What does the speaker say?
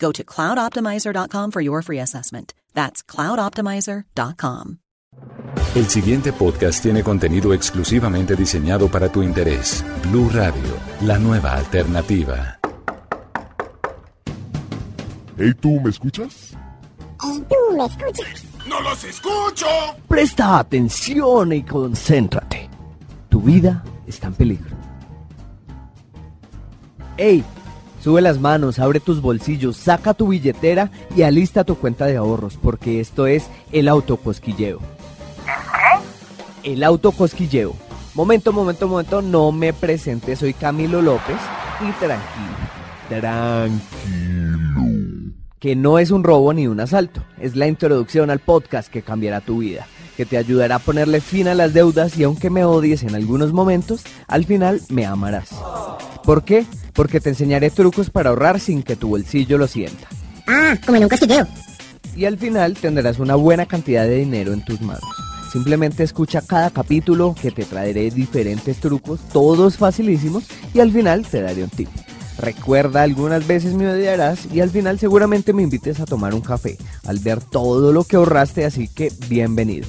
Go to cloudoptimizer.com for your free assessment. That's cloudoptimizer.com. El siguiente podcast tiene contenido exclusivamente diseñado para tu interés. Blue Radio, la nueva alternativa. Hey, ¿tú me escuchas? ¿Y tú me escuchas? ¡No los escucho! Presta atención y concéntrate. Tu vida está en peligro. ¡Ey! Sube las manos, abre tus bolsillos, saca tu billetera y alista tu cuenta de ahorros, porque esto es el autocosquilleo. El autocosquilleo. Momento, momento, momento, no me presente, soy Camilo López y tranquilo, tranquilo. Que no es un robo ni un asalto, es la introducción al podcast que cambiará tu vida, que te ayudará a ponerle fin a las deudas y aunque me odies en algunos momentos, al final me amarás. ¿Por qué? Porque te enseñaré trucos para ahorrar sin que tu bolsillo lo sienta. Ah, como en un cosquilleo. Y al final tendrás una buena cantidad de dinero en tus manos. Simplemente escucha cada capítulo que te traeré diferentes trucos, todos facilísimos, y al final te daré un tip. Recuerda, algunas veces me odiarás y al final seguramente me invites a tomar un café al ver todo lo que ahorraste, así que bienvenido.